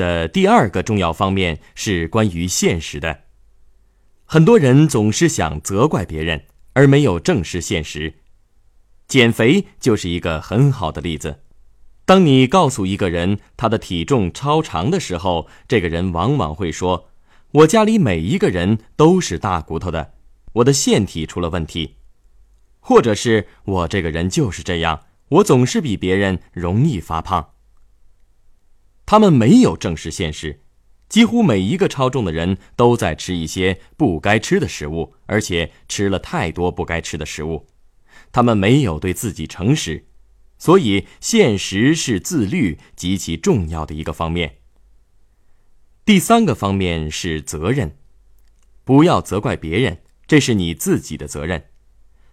的第二个重要方面是关于现实的。很多人总是想责怪别人，而没有正视现实。减肥就是一个很好的例子。当你告诉一个人他的体重超长的时候，这个人往往会说：“我家里每一个人都是大骨头的，我的腺体出了问题，或者是我这个人就是这样，我总是比别人容易发胖。”他们没有正视现实。几乎每一个超重的人都在吃一些不该吃的食物，而且吃了太多不该吃的食物。他们没有对自己诚实，所以现实是自律极其重要的一个方面。第三个方面是责任，不要责怪别人，这是你自己的责任。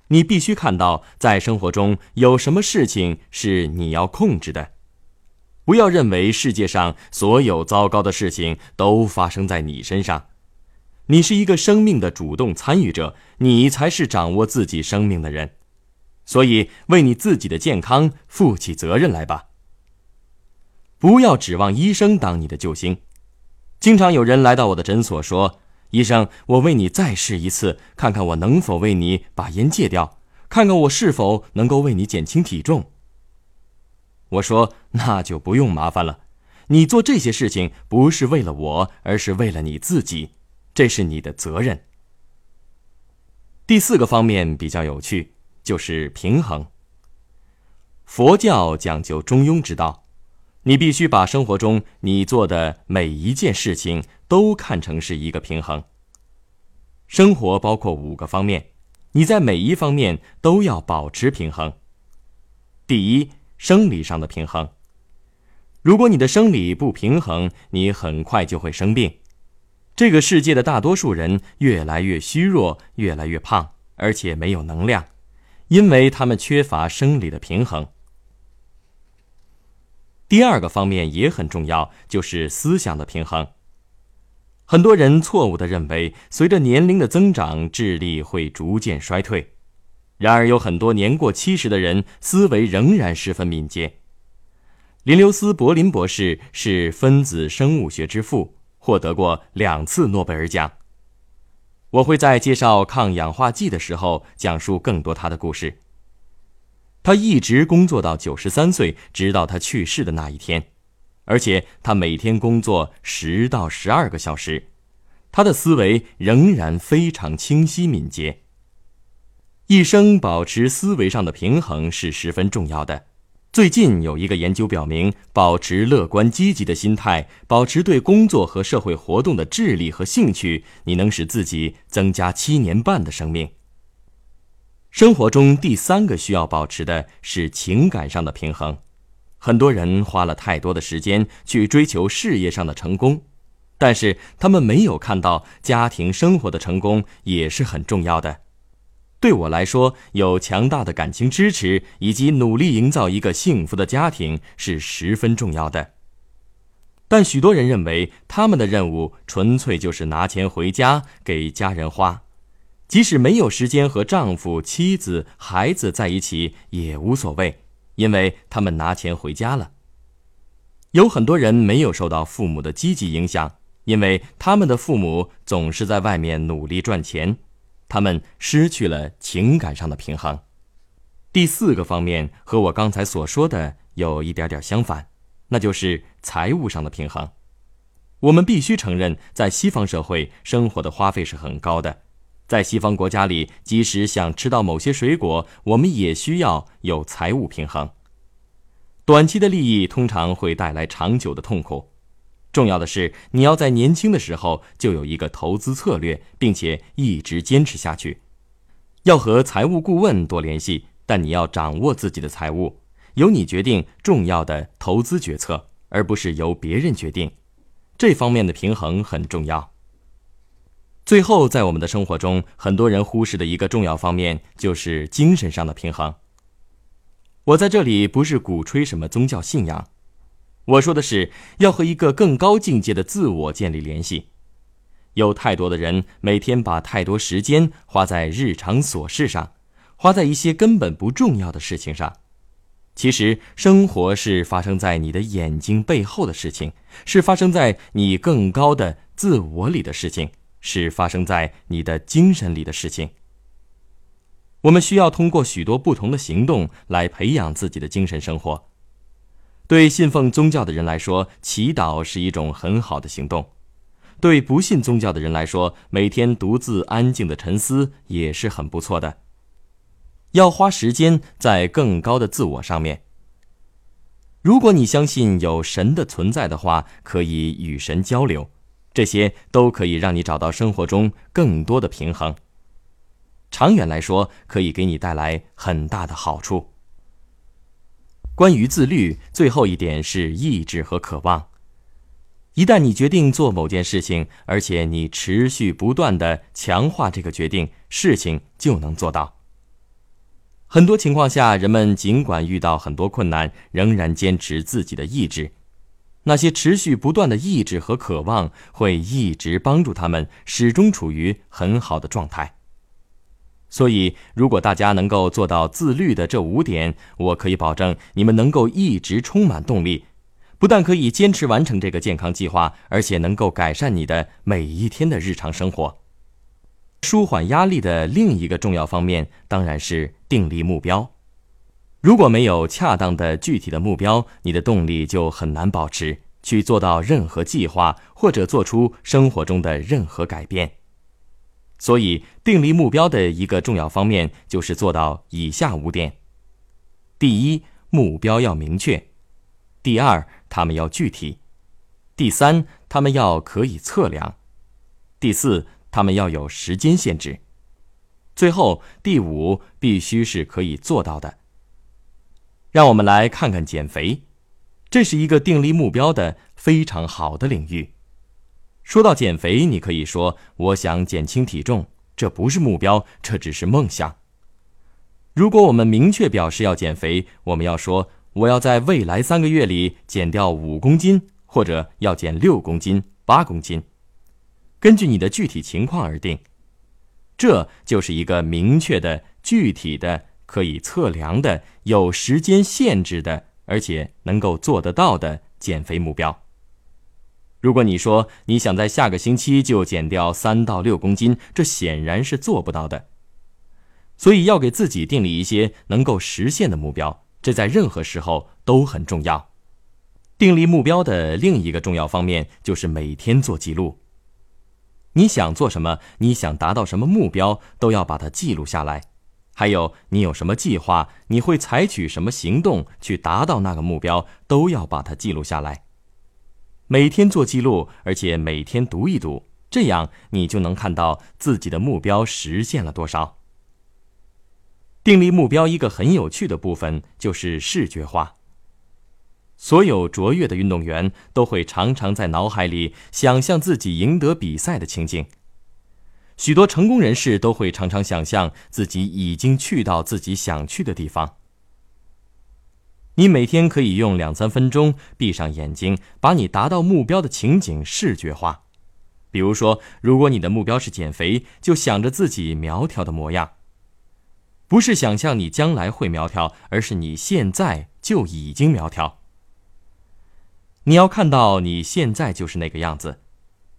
你必须看到，在生活中有什么事情是你要控制的。不要认为世界上所有糟糕的事情都发生在你身上，你是一个生命的主动参与者，你才是掌握自己生命的人，所以为你自己的健康负起责任来吧。不要指望医生当你的救星。经常有人来到我的诊所说：“医生，我为你再试一次，看看我能否为你把烟戒掉，看看我是否能够为你减轻体重。”我说：“那就不用麻烦了，你做这些事情不是为了我，而是为了你自己，这是你的责任。”第四个方面比较有趣，就是平衡。佛教讲究中庸之道，你必须把生活中你做的每一件事情都看成是一个平衡。生活包括五个方面，你在每一方面都要保持平衡。第一。生理上的平衡。如果你的生理不平衡，你很快就会生病。这个世界的大多数人越来越虚弱，越来越胖，而且没有能量，因为他们缺乏生理的平衡。第二个方面也很重要，就是思想的平衡。很多人错误的认为，随着年龄的增长，智力会逐渐衰退。然而，有很多年过七十的人思维仍然十分敏捷。林留斯·柏林博士是分子生物学之父，获得过两次诺贝尔奖。我会在介绍抗氧化剂的时候讲述更多他的故事。他一直工作到九十三岁，直到他去世的那一天，而且他每天工作十到十二个小时，他的思维仍然非常清晰敏捷。一生保持思维上的平衡是十分重要的。最近有一个研究表明，保持乐观积极的心态，保持对工作和社会活动的智力和兴趣，你能使自己增加七年半的生命。生活中第三个需要保持的是情感上的平衡。很多人花了太多的时间去追求事业上的成功，但是他们没有看到家庭生活的成功也是很重要的。对我来说，有强大的感情支持以及努力营造一个幸福的家庭是十分重要的。但许多人认为，他们的任务纯粹就是拿钱回家给家人花，即使没有时间和丈夫、妻子、孩子在一起也无所谓，因为他们拿钱回家了。有很多人没有受到父母的积极影响，因为他们的父母总是在外面努力赚钱。他们失去了情感上的平衡。第四个方面和我刚才所说的有一点点相反，那就是财务上的平衡。我们必须承认，在西方社会，生活的花费是很高的。在西方国家里，即使想吃到某些水果，我们也需要有财务平衡。短期的利益通常会带来长久的痛苦。重要的是，你要在年轻的时候就有一个投资策略，并且一直坚持下去。要和财务顾问多联系，但你要掌握自己的财务，由你决定重要的投资决策，而不是由别人决定。这方面的平衡很重要。最后，在我们的生活中，很多人忽视的一个重要方面就是精神上的平衡。我在这里不是鼓吹什么宗教信仰。我说的是，要和一个更高境界的自我建立联系。有太多的人每天把太多时间花在日常琐事上，花在一些根本不重要的事情上。其实，生活是发生在你的眼睛背后的事情，是发生在你更高的自我里的事情，是发生在你的精神里的事情。我们需要通过许多不同的行动来培养自己的精神生活。对信奉宗教的人来说，祈祷是一种很好的行动；对不信宗教的人来说，每天独自安静的沉思也是很不错的。要花时间在更高的自我上面。如果你相信有神的存在的话，可以与神交流，这些都可以让你找到生活中更多的平衡。长远来说，可以给你带来很大的好处。关于自律，最后一点是意志和渴望。一旦你决定做某件事情，而且你持续不断的强化这个决定，事情就能做到。很多情况下，人们尽管遇到很多困难，仍然坚持自己的意志。那些持续不断的意志和渴望，会一直帮助他们始终处于很好的状态。所以，如果大家能够做到自律的这五点，我可以保证你们能够一直充满动力，不但可以坚持完成这个健康计划，而且能够改善你的每一天的日常生活。舒缓压力的另一个重要方面，当然是定立目标。如果没有恰当的具体的目标，你的动力就很难保持去做到任何计划，或者做出生活中的任何改变。所以，定立目标的一个重要方面就是做到以下五点：第一，目标要明确；第二，他们要具体；第三，他们要可以测量；第四，他们要有时间限制；最后，第五，必须是可以做到的。让我们来看看减肥，这是一个定立目标的非常好的领域。说到减肥，你可以说：“我想减轻体重，这不是目标，这只是梦想。”如果我们明确表示要减肥，我们要说：“我要在未来三个月里减掉五公斤，或者要减六公斤、八公斤，根据你的具体情况而定。”这就是一个明确的、具体的、可以测量的、有时间限制的，而且能够做得到的减肥目标。如果你说你想在下个星期就减掉三到六公斤，这显然是做不到的。所以要给自己定立一些能够实现的目标，这在任何时候都很重要。定立目标的另一个重要方面就是每天做记录。你想做什么，你想达到什么目标，都要把它记录下来。还有你有什么计划，你会采取什么行动去达到那个目标，都要把它记录下来。每天做记录，而且每天读一读，这样你就能看到自己的目标实现了多少。订立目标一个很有趣的部分就是视觉化。所有卓越的运动员都会常常在脑海里想象自己赢得比赛的情景。许多成功人士都会常常想象自己已经去到自己想去的地方。你每天可以用两三分钟闭上眼睛，把你达到目标的情景视觉化。比如说，如果你的目标是减肥，就想着自己苗条的模样。不是想象你将来会苗条，而是你现在就已经苗条。你要看到你现在就是那个样子，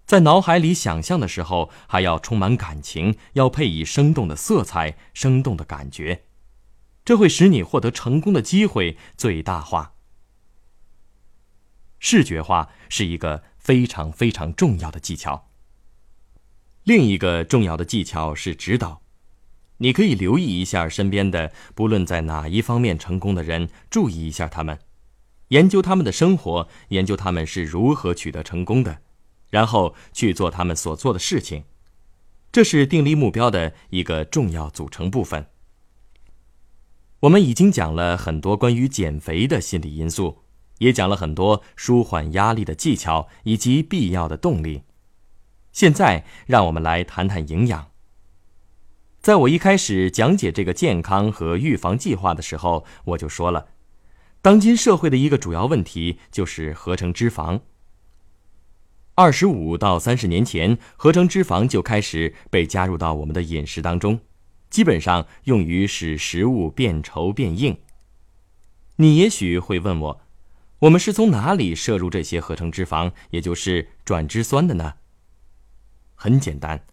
在脑海里想象的时候，还要充满感情，要配以生动的色彩、生动的感觉。这会使你获得成功的机会最大化。视觉化是一个非常非常重要的技巧。另一个重要的技巧是指导。你可以留意一下身边的，不论在哪一方面成功的人，注意一下他们，研究他们的生活，研究他们是如何取得成功的，然后去做他们所做的事情。这是订立目标的一个重要组成部分。我们已经讲了很多关于减肥的心理因素，也讲了很多舒缓压力的技巧以及必要的动力。现在，让我们来谈谈营养。在我一开始讲解这个健康和预防计划的时候，我就说了，当今社会的一个主要问题就是合成脂肪。二十五到三十年前，合成脂肪就开始被加入到我们的饮食当中。基本上用于使食物变稠变硬。你也许会问我，我们是从哪里摄入这些合成脂肪，也就是转脂酸的呢？很简单，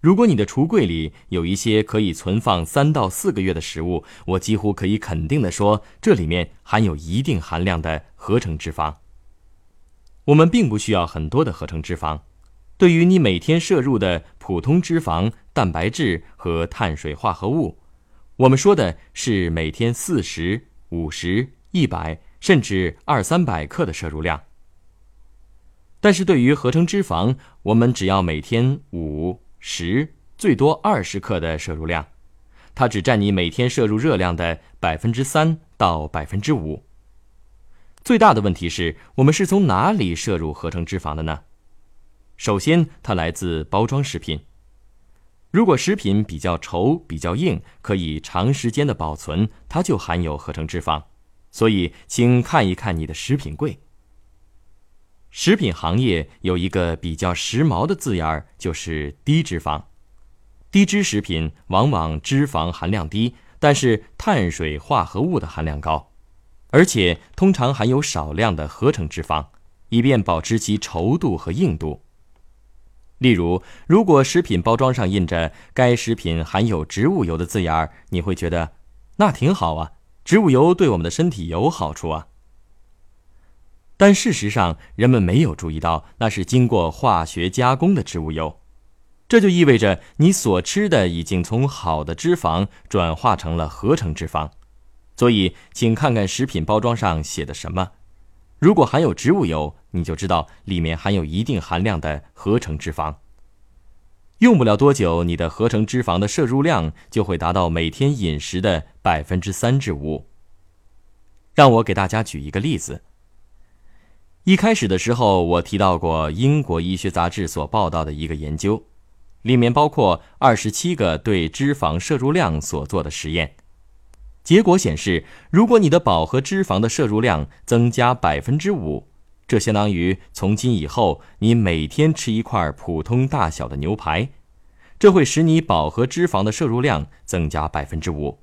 如果你的橱柜里有一些可以存放三到四个月的食物，我几乎可以肯定的说，这里面含有一定含量的合成脂肪。我们并不需要很多的合成脂肪，对于你每天摄入的普通脂肪、蛋白质和碳水化合物，我们说的是每天四十。五十、一百，甚至二三百克的摄入量。但是对于合成脂肪，我们只要每天五、十，最多二十克的摄入量，它只占你每天摄入热量的百分之三到百分之五。最大的问题是我们是从哪里摄入合成脂肪的呢？首先，它来自包装食品。如果食品比较稠、比较硬，可以长时间的保存，它就含有合成脂肪。所以，请看一看你的食品柜。食品行业有一个比较时髦的字眼儿，就是低脂肪。低脂食品往往脂肪含量低，但是碳水化合物的含量高，而且通常含有少量的合成脂肪，以便保持其稠度和硬度。例如，如果食品包装上印着“该食品含有植物油”的字眼儿，你会觉得那挺好啊，植物油对我们的身体有好处啊。但事实上，人们没有注意到那是经过化学加工的植物油，这就意味着你所吃的已经从好的脂肪转化成了合成脂肪。所以，请看看食品包装上写的什么。如果含有植物油，你就知道里面含有一定含量的合成脂肪。用不了多久，你的合成脂肪的摄入量就会达到每天饮食的百分之三至五。让我给大家举一个例子。一开始的时候，我提到过英国医学杂志所报道的一个研究，里面包括二十七个对脂肪摄入量所做的实验。结果显示，如果你的饱和脂肪的摄入量增加百分之五，这相当于从今以后你每天吃一块普通大小的牛排，这会使你饱和脂肪的摄入量增加百分之五。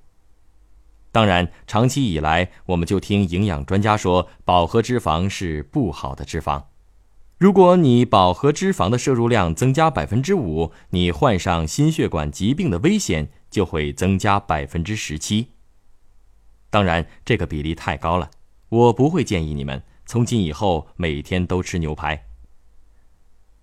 当然，长期以来，我们就听营养专家说，饱和脂肪是不好的脂肪。如果你饱和脂肪的摄入量增加百分之五，你患上心血管疾病的危险就会增加百分之十七。当然，这个比例太高了，我不会建议你们从今以后每天都吃牛排。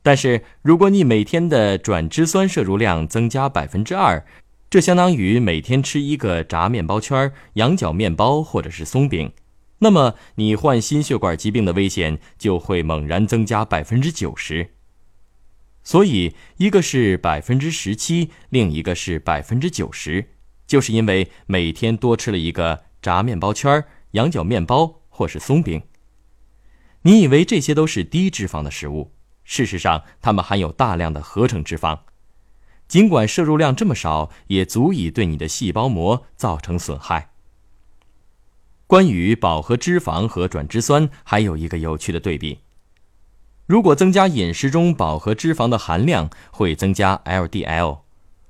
但是，如果你每天的转脂酸摄入量增加百分之二，这相当于每天吃一个炸面包圈、羊角面包或者是松饼，那么你患心血管疾病的危险就会猛然增加百分之九十。所以，一个是百分之十七，另一个是百分之九十，就是因为每天多吃了一个。炸面包圈、羊角面包或是松饼，你以为这些都是低脂肪的食物？事实上，它们含有大量的合成脂肪，尽管摄入量这么少，也足以对你的细胞膜造成损害。关于饱和脂肪和转脂酸，还有一个有趣的对比：如果增加饮食中饱和脂肪的含量，会增加 LDL，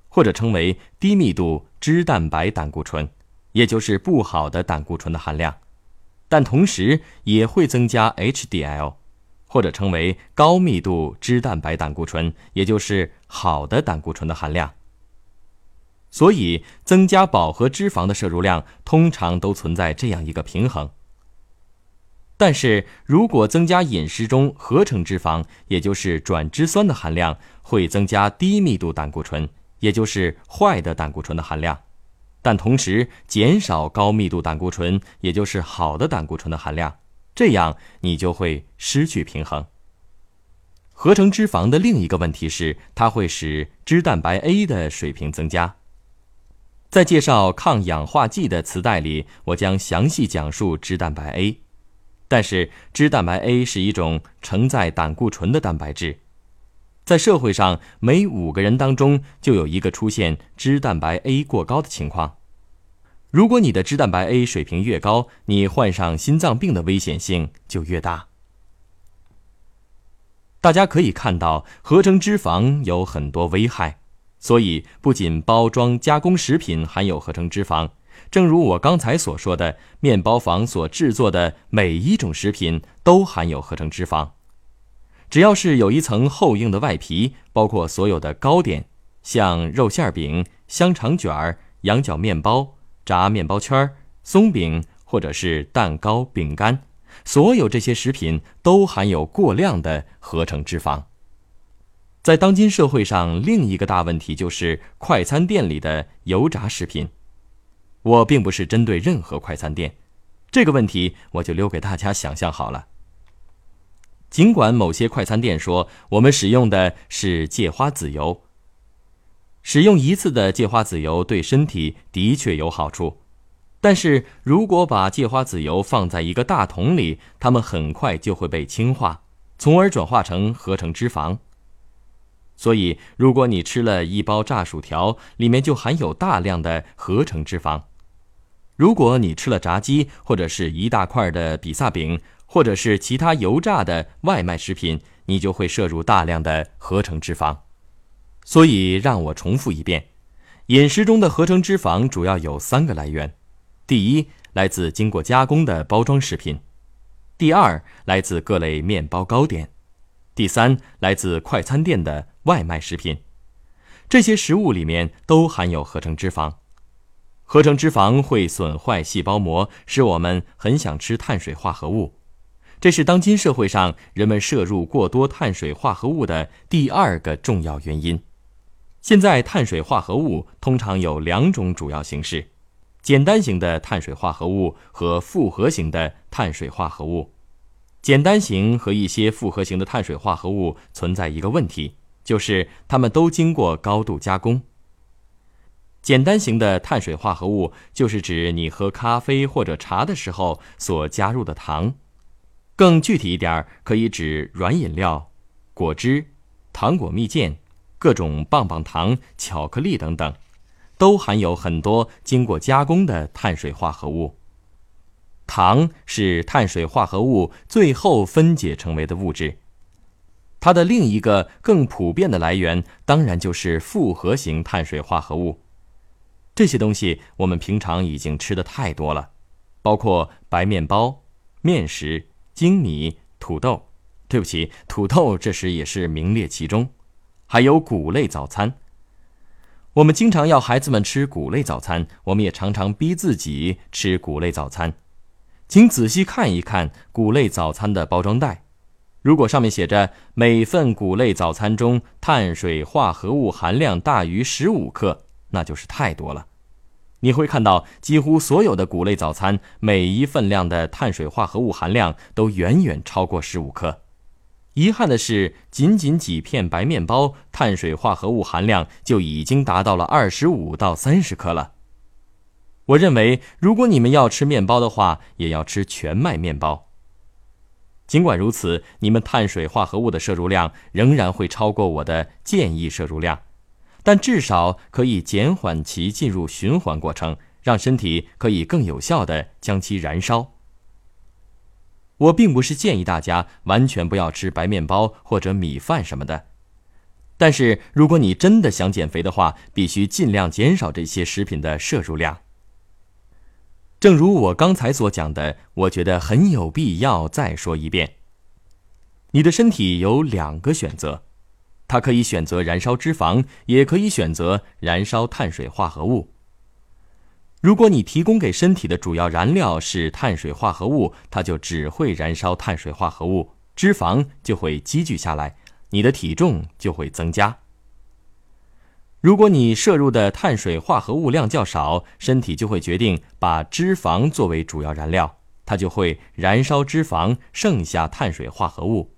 或者称为低密度脂蛋白胆固醇。也就是不好的胆固醇的含量，但同时也会增加 HDL，或者称为高密度脂蛋白胆固醇，也就是好的胆固醇的含量。所以，增加饱和脂肪的摄入量通常都存在这样一个平衡。但是如果增加饮食中合成脂肪，也就是转脂酸的含量，会增加低密度胆固醇，也就是坏的胆固醇的含量。但同时减少高密度胆固醇，也就是好的胆固醇的含量，这样你就会失去平衡。合成脂肪的另一个问题是，它会使脂蛋白 A 的水平增加。在介绍抗氧化剂的磁带里，我将详细讲述脂蛋白 A。但是，脂蛋白 A 是一种承载胆固醇的蛋白质。在社会上，每五个人当中就有一个出现脂蛋白 A 过高的情况。如果你的脂蛋白 A 水平越高，你患上心脏病的危险性就越大。大家可以看到，合成脂肪有很多危害，所以不仅包装加工食品含有合成脂肪，正如我刚才所说的，面包房所制作的每一种食品都含有合成脂肪。只要是有一层厚硬的外皮，包括所有的糕点，像肉馅饼、香肠卷儿、羊角面包、炸面包圈、松饼，或者是蛋糕、饼干，所有这些食品都含有过量的合成脂肪。在当今社会上，另一个大问题就是快餐店里的油炸食品。我并不是针对任何快餐店，这个问题我就留给大家想象好了。尽管某些快餐店说我们使用的是芥花籽油，使用一次的芥花籽油对身体的确有好处，但是如果把芥花籽油放在一个大桶里，它们很快就会被氢化，从而转化成合成脂肪。所以，如果你吃了一包炸薯条，里面就含有大量的合成脂肪；如果你吃了炸鸡，或者是一大块的比萨饼，或者是其他油炸的外卖食品，你就会摄入大量的合成脂肪。所以，让我重复一遍：饮食中的合成脂肪主要有三个来源：第一，来自经过加工的包装食品；第二，来自各类面包糕点；第三，来自快餐店的。外卖食品，这些食物里面都含有合成脂肪。合成脂肪会损坏细胞膜，使我们很想吃碳水化合物。这是当今社会上人们摄入过多碳水化合物的第二个重要原因。现在，碳水化合物通常有两种主要形式：简单型的碳水化合物和复合型的碳水化合物。简单型和一些复合型的碳水化合物存在一个问题。就是它们都经过高度加工。简单型的碳水化合物就是指你喝咖啡或者茶的时候所加入的糖，更具体一点，可以指软饮料、果汁、糖果蜜饯、各种棒棒糖、巧克力等等，都含有很多经过加工的碳水化合物。糖是碳水化合物最后分解成为的物质。它的另一个更普遍的来源，当然就是复合型碳水化合物。这些东西我们平常已经吃的太多了，包括白面包、面食、精米、土豆。对不起，土豆这时也是名列其中。还有谷类早餐。我们经常要孩子们吃谷类早餐，我们也常常逼自己吃谷类早餐。请仔细看一看谷类早餐的包装袋。如果上面写着每份谷类早餐中碳水化合物含量大于十五克，那就是太多了。你会看到几乎所有的谷类早餐每一份量的碳水化合物含量都远远超过十五克。遗憾的是，仅仅几片白面包碳水化合物含量就已经达到了二十五到三十克了。我认为，如果你们要吃面包的话，也要吃全麦面包。尽管如此，你们碳水化合物的摄入量仍然会超过我的建议摄入量，但至少可以减缓其进入循环过程，让身体可以更有效地将其燃烧。我并不是建议大家完全不要吃白面包或者米饭什么的，但是如果你真的想减肥的话，必须尽量减少这些食品的摄入量。正如我刚才所讲的，我觉得很有必要再说一遍。你的身体有两个选择，它可以选择燃烧脂肪，也可以选择燃烧碳水化合物。如果你提供给身体的主要燃料是碳水化合物，它就只会燃烧碳水化合物，脂肪就会积聚下来，你的体重就会增加。如果你摄入的碳水化合物量较少，身体就会决定把脂肪作为主要燃料，它就会燃烧脂肪，剩下碳水化合物。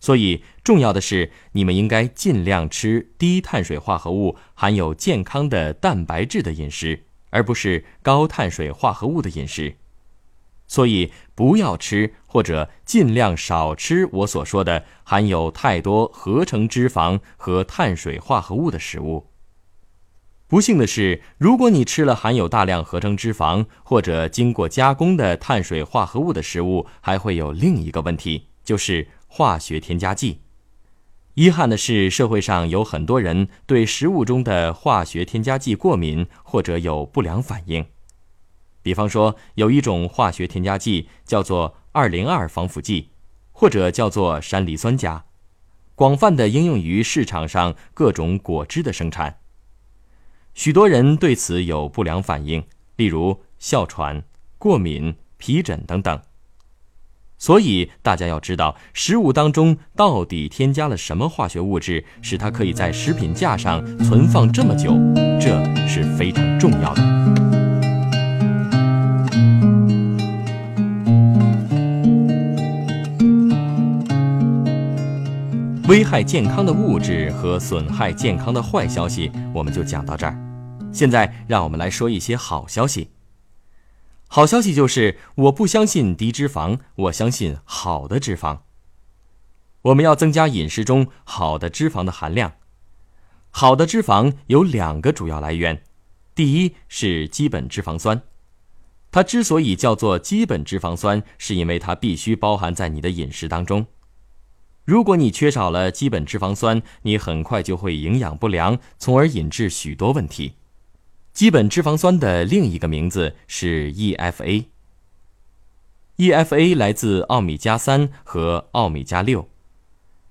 所以，重要的是，你们应该尽量吃低碳水化合物、含有健康的蛋白质的饮食，而不是高碳水化合物的饮食。所以，不要吃或者尽量少吃我所说的含有太多合成脂肪和碳水化合物的食物。不幸的是，如果你吃了含有大量合成脂肪或者经过加工的碳水化合物的食物，还会有另一个问题，就是化学添加剂。遗憾的是，社会上有很多人对食物中的化学添加剂过敏或者有不良反应。比方说，有一种化学添加剂叫做二零二防腐剂，或者叫做山梨酸钾，广泛的应用于市场上各种果汁的生产。许多人对此有不良反应，例如哮喘、过敏、皮疹等等。所以大家要知道，食物当中到底添加了什么化学物质，使它可以在食品架上存放这么久，这是非常重要的。危害健康的物质和损害健康的坏消息，我们就讲到这儿。现在让我们来说一些好消息。好消息就是，我不相信低脂肪，我相信好的脂肪。我们要增加饮食中好的脂肪的含量。好的脂肪有两个主要来源，第一是基本脂肪酸，它之所以叫做基本脂肪酸，是因为它必须包含在你的饮食当中。如果你缺少了基本脂肪酸，你很快就会营养不良，从而引致许多问题。基本脂肪酸的另一个名字是 EFA。EFA 来自奥米加三和奥米加六，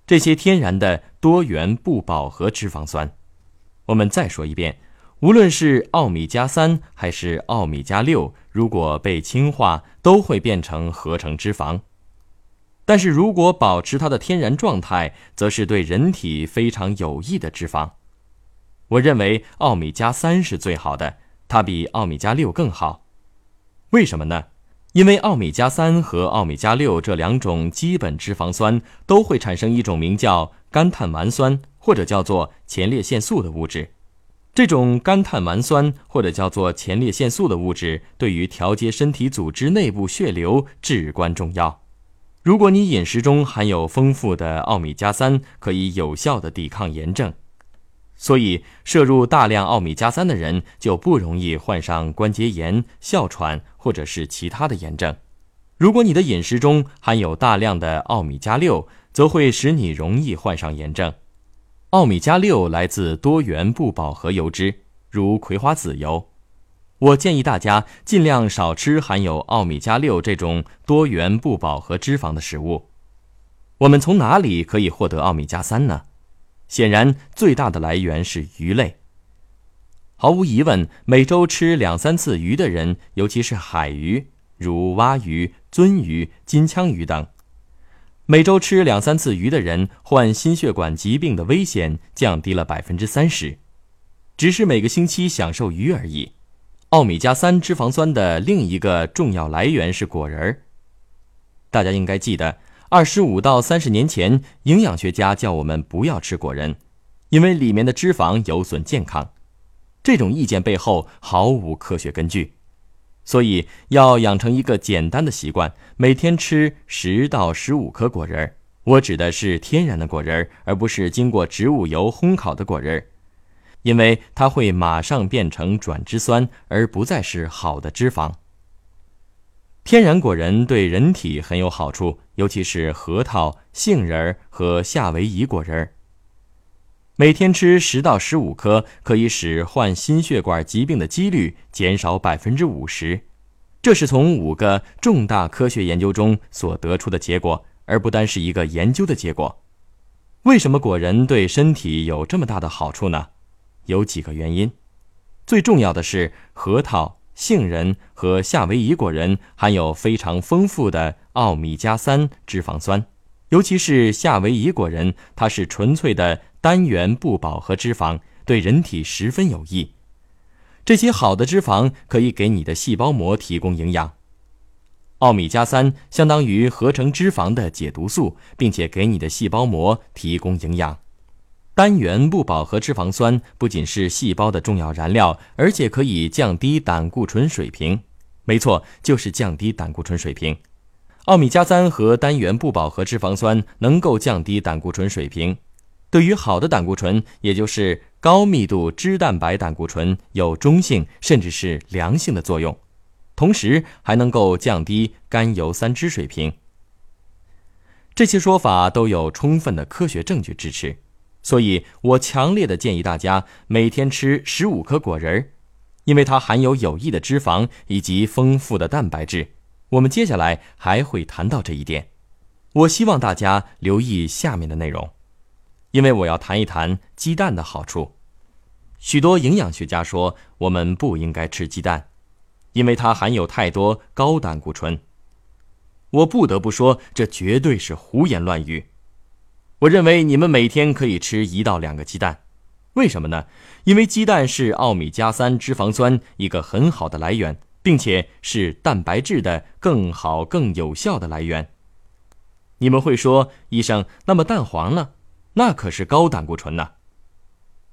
这些天然的多元不饱和脂肪酸。我们再说一遍，无论是奥米加三还是奥米加六，如果被氢化，都会变成合成脂肪。但是如果保持它的天然状态，则是对人体非常有益的脂肪。我认为奥米加三是最好的，它比奥米加六更好。为什么呢？因为奥米加三和奥米加六这两种基本脂肪酸都会产生一种名叫甘碳烷酸或者叫做前列腺素的物质。这种甘碳烷酸或者叫做前列腺素的物质对于调节身体组织内部血流至关重要。如果你饮食中含有丰富的奥米加三，可以有效的抵抗炎症。所以，摄入大量奥米加三的人就不容易患上关节炎、哮喘或者是其他的炎症。如果你的饮食中含有大量的奥米加六，则会使你容易患上炎症。奥米加六来自多元不饱和油脂，如葵花籽油。我建议大家尽量少吃含有奥米加六这种多元不饱和脂肪的食物。我们从哪里可以获得奥米加三呢？显然，最大的来源是鱼类。毫无疑问，每周吃两三次鱼的人，尤其是海鱼，如蛙鱼、鳟鱼、金枪鱼等，每周吃两三次鱼的人，患心血管疾病的危险降低了百分之三十。只是每个星期享受鱼而已。奥米加三脂肪酸的另一个重要来源是果仁儿。大家应该记得。二十五到三十年前，营养学家叫我们不要吃果仁，因为里面的脂肪有损健康。这种意见背后毫无科学根据，所以要养成一个简单的习惯，每天吃十到十五颗果仁。我指的是天然的果仁，而不是经过植物油烘烤的果仁，因为它会马上变成转脂酸，而不再是好的脂肪。天然果仁对人体很有好处，尤其是核桃、杏仁和夏威夷果仁。每天吃十到十五颗，可以使患心血管疾病的几率减少百分之五十。这是从五个重大科学研究中所得出的结果，而不单是一个研究的结果。为什么果仁对身体有这么大的好处呢？有几个原因，最重要的是核桃。杏仁和夏威夷果仁含有非常丰富的奥米加三脂肪酸，尤其是夏威夷果仁，它是纯粹的单元不饱和脂肪，对人体十分有益。这些好的脂肪可以给你的细胞膜提供营养。奥米加三相当于合成脂肪的解毒素，并且给你的细胞膜提供营养。单元不饱和脂肪酸不仅是细胞的重要燃料，而且可以降低胆固醇水平。没错，就是降低胆固醇水平。奥米加三和单元不饱和脂肪酸能够降低胆固醇水平，对于好的胆固醇，也就是高密度脂蛋白胆固醇，有中性甚至是良性的作用。同时还能够降低甘油三酯水平。这些说法都有充分的科学证据支持。所以我强烈的建议大家每天吃十五颗果仁儿，因为它含有有益的脂肪以及丰富的蛋白质。我们接下来还会谈到这一点。我希望大家留意下面的内容，因为我要谈一谈鸡蛋的好处。许多营养学家说我们不应该吃鸡蛋，因为它含有太多高胆固醇。我不得不说，这绝对是胡言乱语。我认为你们每天可以吃一到两个鸡蛋，为什么呢？因为鸡蛋是奥米加三脂肪酸一个很好的来源，并且是蛋白质的更好、更有效的来源。你们会说，医生，那么蛋黄呢？那可是高胆固醇呢。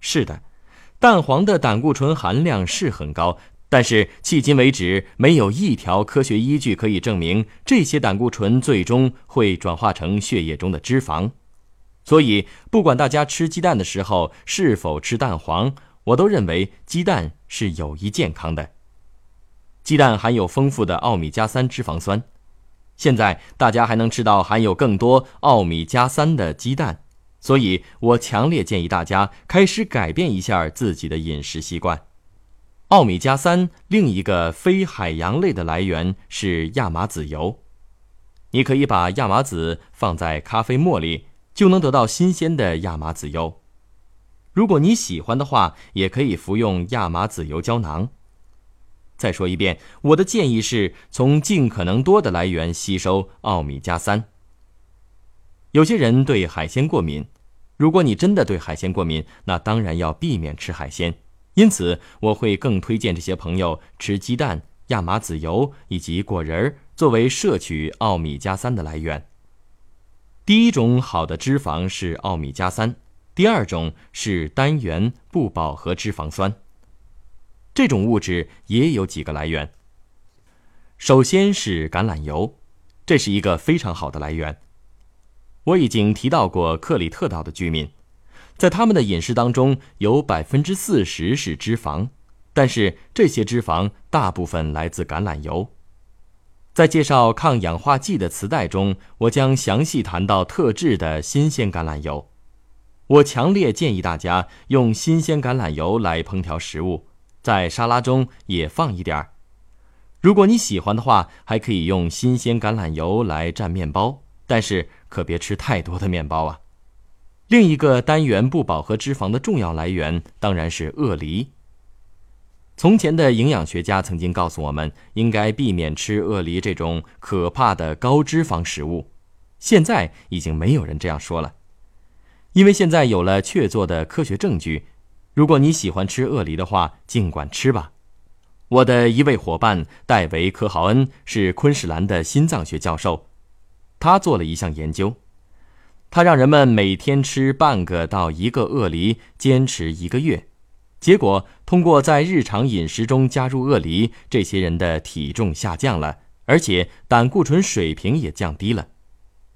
是的，蛋黄的胆固醇含量是很高，但是迄今为止没有一条科学依据可以证明这些胆固醇最终会转化成血液中的脂肪。所以，不管大家吃鸡蛋的时候是否吃蛋黄，我都认为鸡蛋是有益健康的。鸡蛋含有丰富的奥米加三脂肪酸，现在大家还能吃到含有更多奥米加三的鸡蛋，所以我强烈建议大家开始改变一下自己的饮食习惯。奥米加三另一个非海洋类的来源是亚麻籽油，你可以把亚麻籽放在咖啡沫里。就能得到新鲜的亚麻籽油。如果你喜欢的话，也可以服用亚麻籽油胶囊。再说一遍，我的建议是从尽可能多的来源吸收奥米加三。有些人对海鲜过敏，如果你真的对海鲜过敏，那当然要避免吃海鲜。因此，我会更推荐这些朋友吃鸡蛋、亚麻籽油以及果仁儿作为摄取奥米加三的来源。第一种好的脂肪是奥米加三，第二种是单元不饱和脂肪酸。这种物质也有几个来源。首先是橄榄油，这是一个非常好的来源。我已经提到过克里特岛的居民，在他们的饮食当中有百分之四十是脂肪，但是这些脂肪大部分来自橄榄油。在介绍抗氧化剂的磁带中，我将详细谈到特制的新鲜橄榄油。我强烈建议大家用新鲜橄榄油来烹调食物，在沙拉中也放一点儿。如果你喜欢的话，还可以用新鲜橄榄油来蘸面包，但是可别吃太多的面包啊。另一个单元不饱和脂肪的重要来源当然是鳄梨。从前的营养学家曾经告诉我们，应该避免吃鳄梨这种可怕的高脂肪食物。现在已经没有人这样说了，因为现在有了确凿的科学证据。如果你喜欢吃鳄梨的话，尽管吃吧。我的一位伙伴戴维·科豪恩是昆士兰的心脏学教授，他做了一项研究，他让人们每天吃半个到一个鳄梨，坚持一个月。结果，通过在日常饮食中加入鳄梨，这些人的体重下降了，而且胆固醇水平也降低了。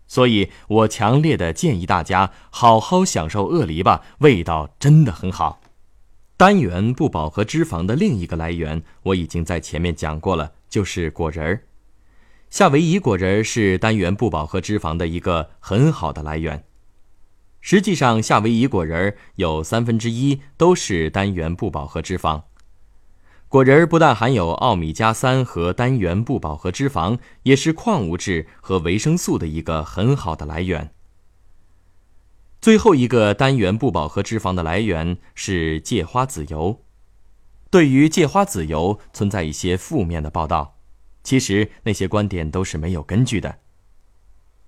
所以我强烈的建议大家好好享受鳄梨吧，味道真的很好。单元不饱和脂肪的另一个来源，我已经在前面讲过了，就是果仁儿。夏威夷果仁儿是单元不饱和脂肪的一个很好的来源。实际上，夏威夷果仁有三分之一都是单元不饱和脂肪。果仁不但含有奥米加三和单元不饱和脂肪，也是矿物质和维生素的一个很好的来源。最后一个单元不饱和脂肪的来源是芥花籽油。对于芥花籽油存在一些负面的报道，其实那些观点都是没有根据的。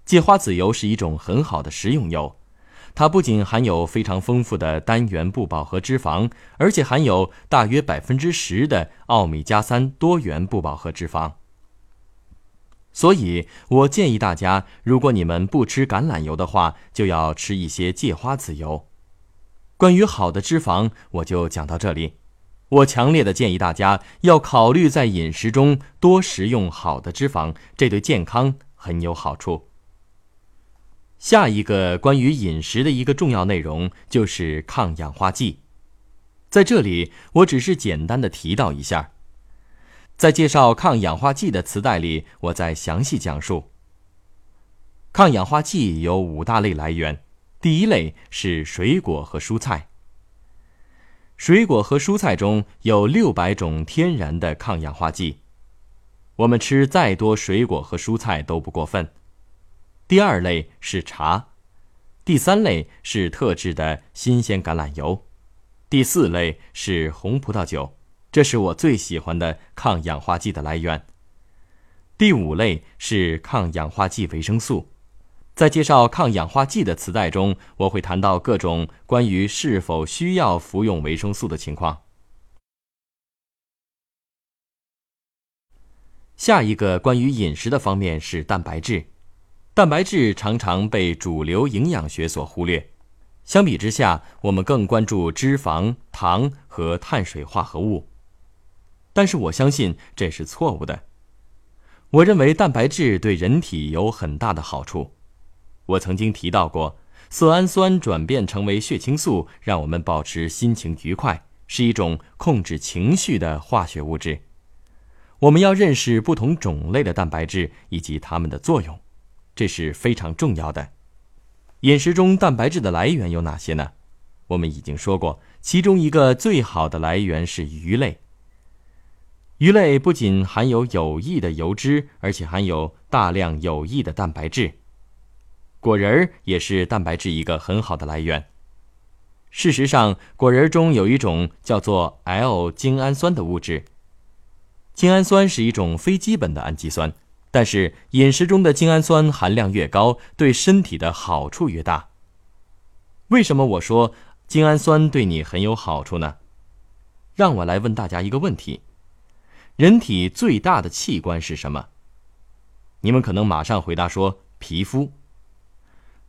芥花籽油是一种很好的食用油。它不仅含有非常丰富的单元不饱和脂肪，而且含有大约百分之十的奥米加三多元不饱和脂肪。所以我建议大家，如果你们不吃橄榄油的话，就要吃一些芥花籽油。关于好的脂肪，我就讲到这里。我强烈的建议大家要考虑在饮食中多食用好的脂肪，这对健康很有好处。下一个关于饮食的一个重要内容就是抗氧化剂，在这里我只是简单的提到一下，在介绍抗氧化剂的磁带里，我再详细讲述。抗氧化剂有五大类来源，第一类是水果和蔬菜。水果和蔬菜中有六百种天然的抗氧化剂，我们吃再多水果和蔬菜都不过分。第二类是茶，第三类是特制的新鲜橄榄油，第四类是红葡萄酒，这是我最喜欢的抗氧化剂的来源。第五类是抗氧化剂维生素。在介绍抗氧化剂的磁带中，我会谈到各种关于是否需要服用维生素的情况。下一个关于饮食的方面是蛋白质。蛋白质常常被主流营养学所忽略，相比之下，我们更关注脂肪、糖和碳水化合物。但是我相信这是错误的。我认为蛋白质对人体有很大的好处。我曾经提到过，色氨酸转变成为血清素，让我们保持心情愉快，是一种控制情绪的化学物质。我们要认识不同种类的蛋白质以及它们的作用，这是非常重要的。饮食中蛋白质的来源有哪些呢？我们已经说过，其中一个最好的来源是鱼类。鱼类不仅含有有益的油脂，而且含有大量有益的蛋白质。果仁儿也是蛋白质一个很好的来源。事实上，果仁中有一种叫做 L- 精氨酸的物质。精氨酸是一种非基本的氨基酸，但是饮食中的精氨酸含量越高，对身体的好处越大。为什么我说精氨酸对你很有好处呢？让我来问大家一个问题：人体最大的器官是什么？你们可能马上回答说皮肤。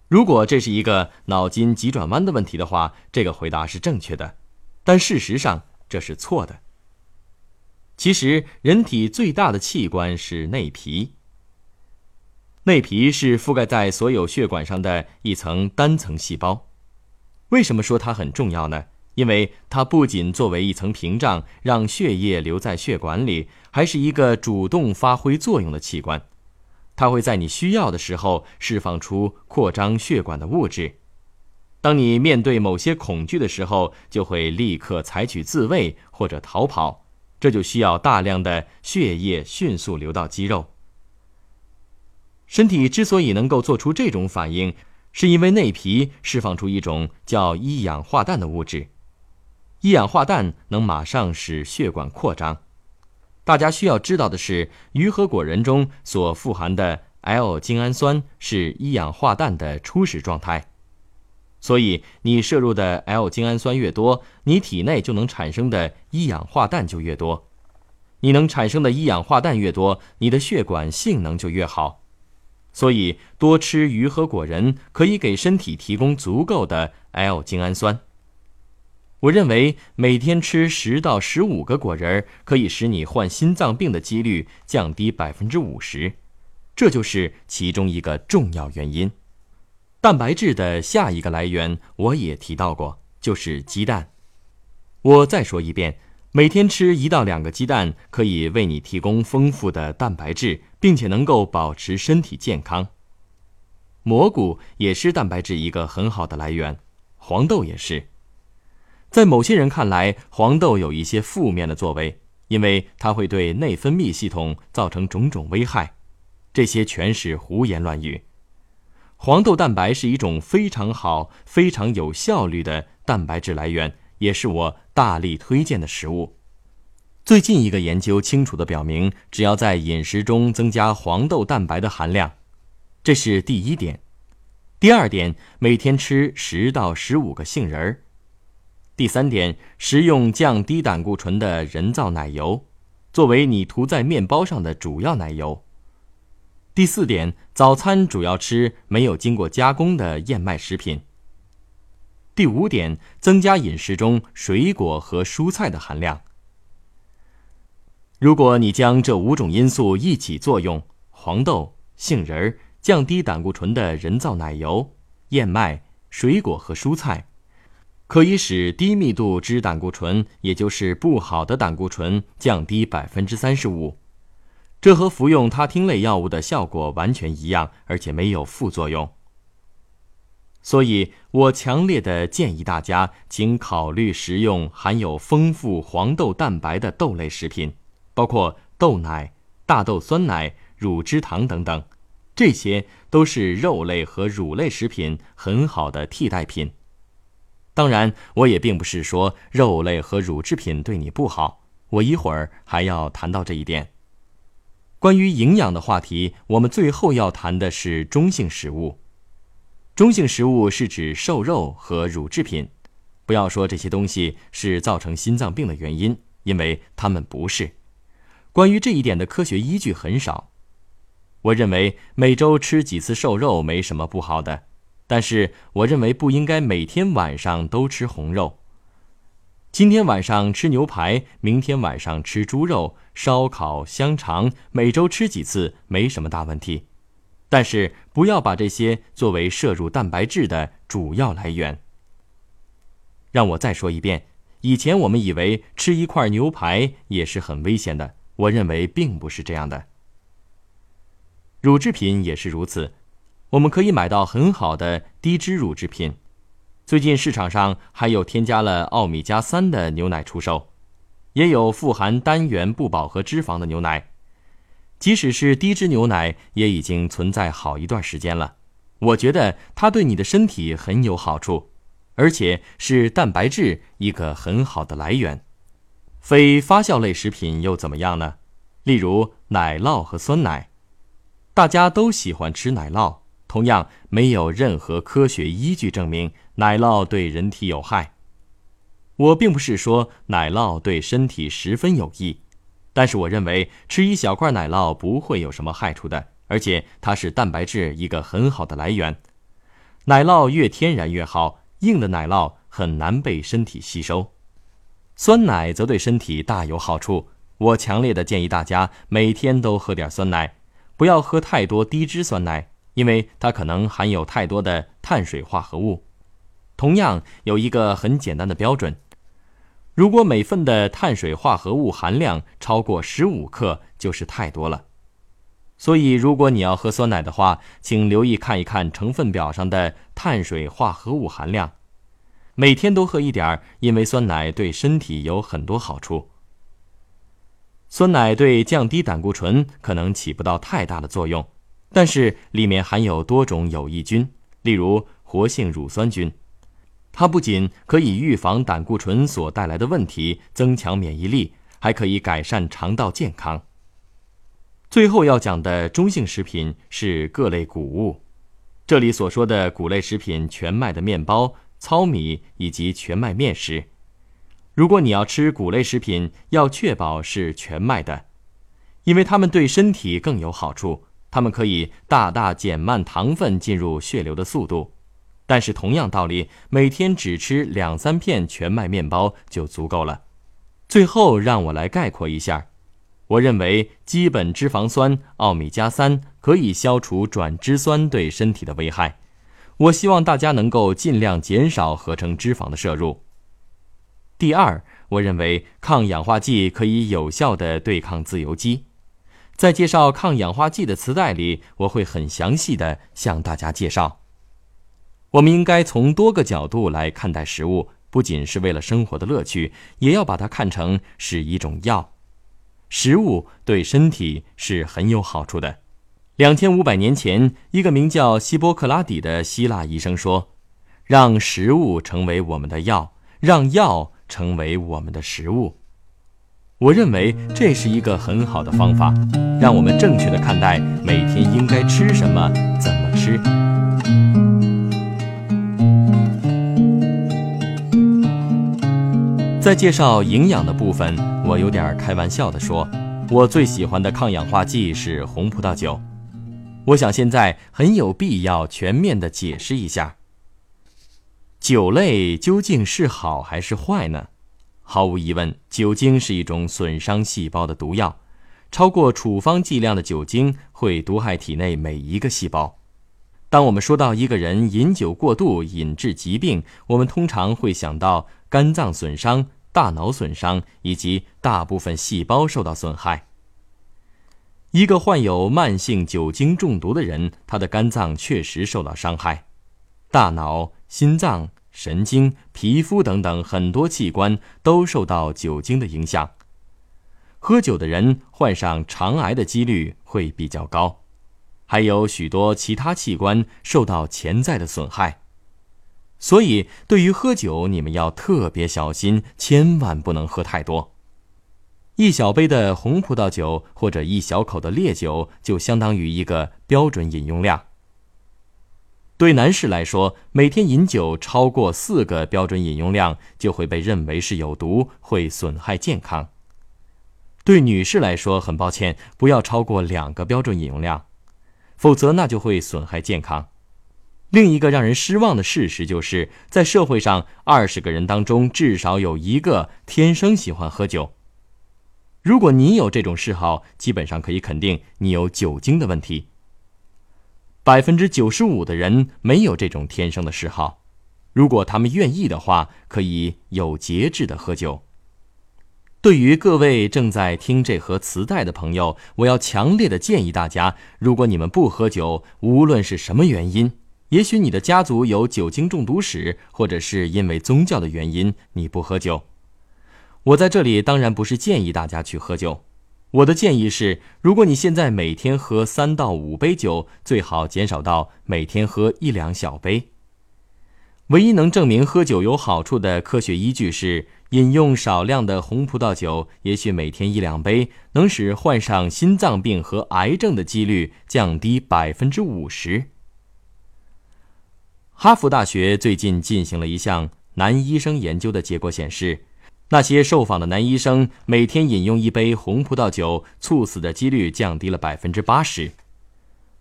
如果这是一个脑筋急转弯的问题的话，这个回答是正确的，但事实上这是错的。其实，人体最大的器官是内皮。内皮是覆盖在所有血管上的一层单层细胞。为什么说它很重要呢？因为它不仅作为一层屏障，让血液留在血管里，还是一个主动发挥作用的器官。它会在你需要的时候释放出扩张血管的物质。当你面对某些恐惧的时候，就会立刻采取自卫或者逃跑，这就需要大量的血液迅速流到肌肉。身体之所以能够做出这种反应，是因为内皮释放出一种叫一氧化氮的物质。一氧化氮能马上使血管扩张。大家需要知道的是，鱼和果仁中所富含的 L- 精氨酸是一氧化氮的初始状态，所以你摄入的 L- 精氨酸越多，你体内就能产生的一氧化氮就越多。你能产生的一氧化氮越多，你的血管性能就越好。所以，多吃鱼和果仁可以给身体提供足够的 L- 精氨酸。我认为每天吃十到十五个果仁，可以使你患心脏病的几率降低百分之五十，这就是其中一个重要原因。蛋白质的下一个来源我也提到过，就是鸡蛋。我再说一遍，每天吃一到两个鸡蛋，可以为你提供丰富的蛋白质，并且能够保持身体健康。蘑菇也是蛋白质一个很好的来源，黄豆也是。在某些人看来，黄豆有一些负面的作为，因为它会对内分泌系统造成种种危害。这些全是胡言乱语。黄豆蛋白是一种非常好、非常有效率的蛋白质来源，也是我大力推荐的食物。最近一个研究清楚地表明，只要在饮食中增加黄豆蛋白的含量，这是第一点。第二点，每天吃十到十五个杏仁儿。第三点，食用降低胆固醇的人造奶油，作为你涂在面包上的主要奶油。第四点，早餐主要吃没有经过加工的燕麦食品。第五点，增加饮食中水果和蔬菜的含量。如果你将这五种因素一起作用——黄豆、杏仁、降低胆固醇的人造奶油、燕麦、水果和蔬菜。可以使低密度脂胆固醇，也就是不好的胆固醇降低百分之三十五，这和服用他汀类药物的效果完全一样，而且没有副作用。所以我强烈的建议大家，请考虑食用含有丰富黄豆蛋白的豆类食品，包括豆奶、大豆酸奶、乳脂糖等等，这些都是肉类和乳类食品很好的替代品。当然，我也并不是说肉类和乳制品对你不好，我一会儿还要谈到这一点。关于营养的话题，我们最后要谈的是中性食物。中性食物是指瘦肉和乳制品，不要说这些东西是造成心脏病的原因，因为它们不是。关于这一点的科学依据很少。我认为每周吃几次瘦肉没什么不好的，但是我认为不应该每天晚上都吃红肉。今天晚上吃牛排，明天晚上吃猪肉、烧烤、香肠，每周吃几次没什么大问题。但是不要把这些作为摄入蛋白质的主要来源。让我再说一遍，以前我们以为吃一块牛排也是很危险的，我认为并不是这样的。乳制品也是如此，我们可以买到很好的低脂乳制品，最近市场上还有添加了奥米加三的牛奶出售，也有富含单元不饱和脂肪的牛奶。即使是低脂牛奶，也已经存在好一段时间了。我觉得它对你的身体很有好处，而且是蛋白质一个很好的来源。非发酵类食品又怎么样呢？例如奶酪和酸奶，大家都喜欢吃奶酪，同样没有任何科学依据证明奶酪对人体有害。我并不是说奶酪对身体十分有益。但是我认为吃一小块奶酪不会有什么害处的，而且它是蛋白质一个很好的来源。奶酪越天然越好，硬的奶酪很难被身体吸收。酸奶则对身体大有好处。我强烈的建议大家每天都喝点酸奶，不要喝太多低脂酸奶，因为它可能含有太多的碳水化合物。同样有一个很简单的标准。如果每份的碳水化合物含量超过十五克，就是太多了。所以，如果你要喝酸奶的话，请留意看一看成分表上的碳水化合物含量。每天都喝一点儿，因为酸奶对身体有很多好处。酸奶对降低胆固醇可能起不到太大的作用，但是里面含有多种有益菌，例如活性乳酸菌。它不仅可以预防胆固醇所带来的问题，增强免疫力，还可以改善肠道健康。最后要讲的中性食品是各类谷物，这里所说的谷类食品，全麦的面包、糙米以及全麦面食。如果你要吃谷类食品，要确保是全麦的，因为它们对身体更有好处，它们可以大大减慢糖分进入血流的速度。但是同样道理，每天只吃两三片全麦面包就足够了。最后，让我来概括一下：我认为基本脂肪酸奥米加三可以消除转脂酸对身体的危害。我希望大家能够尽量减少合成脂肪的摄入。第二，我认为抗氧化剂可以有效的对抗自由基。在介绍抗氧化剂的磁带里，我会很详细的向大家介绍。我们应该从多个角度来看待食物，不仅是为了生活的乐趣，也要把它看成是一种药。食物对身体是很有好处的。两千五百年前，一个名叫希波克拉底的希腊医生说：“让食物成为我们的药，让药成为我们的食物。”我认为这是一个很好的方法，让我们正确的看待每天应该吃什么，怎么吃。在介绍营养的部分，我有点开玩笑的说，我最喜欢的抗氧化剂是红葡萄酒。我想现在很有必要全面的解释一下，酒类究竟是好还是坏呢？毫无疑问，酒精是一种损伤细胞的毒药，超过处方剂量的酒精会毒害体内每一个细胞。当我们说到一个人饮酒过度引致疾病，我们通常会想到。肝脏损伤、大脑损伤以及大部分细胞受到损害。一个患有慢性酒精中毒的人，他的肝脏确实受到伤害。大脑、心脏、神经、皮肤等等很多器官都受到酒精的影响。喝酒的人患上肠癌的几率会比较高，还有许多其他器官受到潜在的损害。所以，对于喝酒，你们要特别小心，千万不能喝太多。一小杯的红葡萄酒或者一小口的烈酒，就相当于一个标准饮用量。对男士来说，每天饮酒超过四个标准饮用量，就会被认为是有毒，会损害健康。对女士来说，很抱歉，不要超过两个标准饮用量，否则那就会损害健康。另一个让人失望的事实就是，在社会上，二十个人当中至少有一个天生喜欢喝酒。如果你有这种嗜好，基本上可以肯定你有酒精的问题。百分之九十五的人没有这种天生的嗜好，如果他们愿意的话，可以有节制的喝酒。对于各位正在听这盒磁带的朋友，我要强烈的建议大家：如果你们不喝酒，无论是什么原因，也许你的家族有酒精中毒史，或者是因为宗教的原因你不喝酒。我在这里当然不是建议大家去喝酒，我的建议是：如果你现在每天喝三到五杯酒，最好减少到每天喝一两小杯。唯一能证明喝酒有好处的科学依据是。饮用少量的红葡萄酒，也许每天一两杯，能使患上心脏病和癌症的几率降低百分之五十。哈佛大学最近进行了一项男医生研究的结果显示，那些受访的男医生每天饮用一杯红葡萄酒，猝死的几率降低了百分之八十，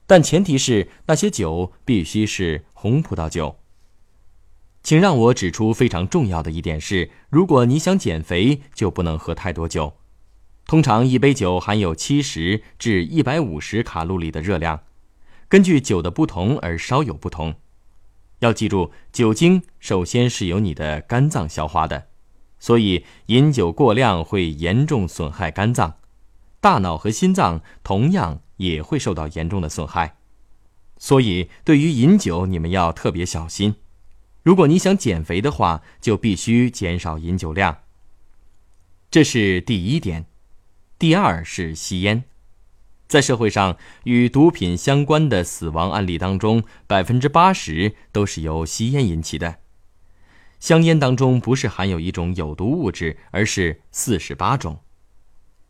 但前提是那些酒必须是红葡萄酒。请让我指出非常重要的一点是：如果你想减肥，就不能喝太多酒。通常一杯酒含有七十至一百五十卡路里的热量，根据酒的不同而稍有不同。要记住，酒精首先是由你的肝脏消化的，所以饮酒过量会严重损害肝脏，大脑和心脏同样也会受到严重的损害。所以，对于饮酒，你们要特别小心。如果你想减肥的话，就必须减少饮酒量。这是第一点。第二是吸烟，在社会上与毒品相关的死亡案例当中，百分之八十都是由吸烟引起的。香烟当中不是含有一种有毒物质，而是四十八种。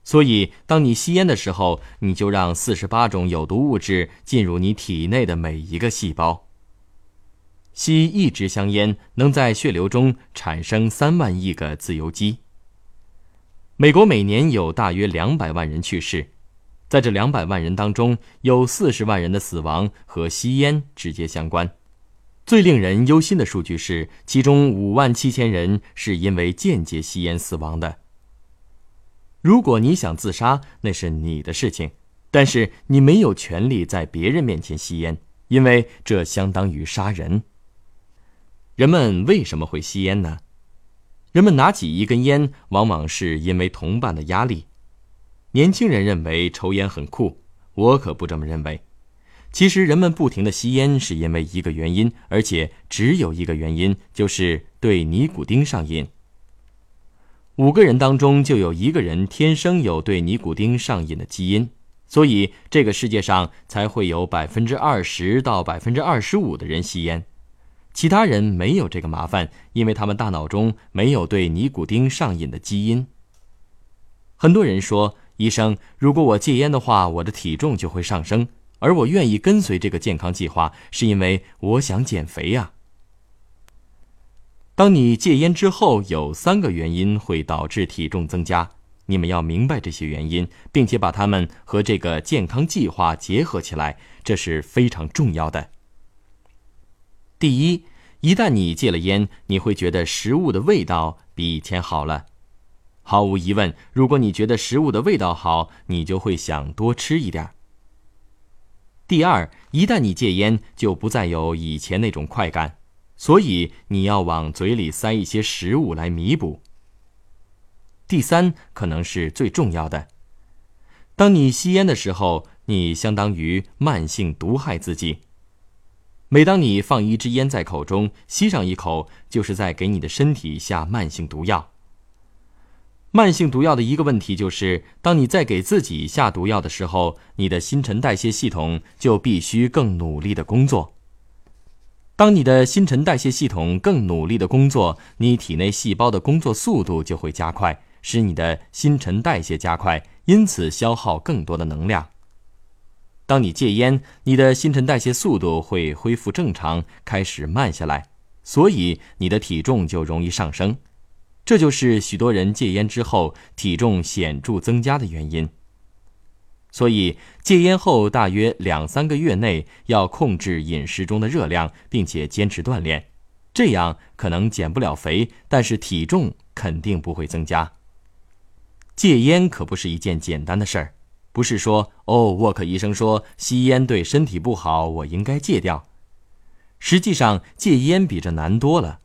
所以，当你吸烟的时候，你就让四十八种有毒物质进入你体内的每一个细胞。吸一支香烟能在血流中产生三万亿个自由基。美国每年有大约两百万人去世，在这两百万人当中，有四十万人的死亡和吸烟直接相关。最令人忧心的数据是，其中五万七千人是因为间接吸烟死亡的。如果你想自杀，那是你的事情，但是你没有权利在别人面前吸烟，因为这相当于杀人。人们为什么会吸烟呢？人们拿起一根烟，往往是因为同伴的压力。年轻人认为抽烟很酷，我可不这么认为。其实，人们不停的吸烟是因为一个原因，而且只有一个原因，就是对尼古丁上瘾。五个人当中就有一个人天生有对尼古丁上瘾的基因，所以这个世界上才会有百分之二十到百分之二十五的人吸烟。其他人没有这个麻烦，因为他们大脑中没有对尼古丁上瘾的基因。很多人说：“医生，如果我戒烟的话，我的体重就会上升。”而我愿意跟随这个健康计划，是因为我想减肥呀。当你戒烟之后，有三个原因会导致体重增加，你们要明白这些原因，并且把它们和这个健康计划结合起来，这是非常重要的。第一，一旦你戒了烟，你会觉得食物的味道比以前好了。毫无疑问，如果你觉得食物的味道好，你就会想多吃一点。第二，一旦你戒烟，就不再有以前那种快感，所以你要往嘴里塞一些食物来弥补。第三，可能是最重要的，当你吸烟的时候，你相当于慢性毒害自己。每当你放一支烟在口中，吸上一口，就是在给你的身体下慢性毒药。慢性毒药的一个问题就是，当你在给自己下毒药的时候，你的新陈代谢系统就必须更努力的工作。当你的新陈代谢系统更努力的工作，你体内细胞的工作速度就会加快，使你的新陈代谢加快，因此消耗更多的能量。当你戒烟，你的新陈代谢速度会恢复正常，开始慢下来，所以你的体重就容易上升。这就是许多人戒烟之后体重显著增加的原因。所以戒烟后大约两三个月内要控制饮食中的热量，并且坚持锻炼，这样可能减不了肥，但是体重肯定不会增加。戒烟可不是一件简单的事儿，不是说哦，沃克医生说吸烟对身体不好，我应该戒掉。实际上戒烟比这难多了。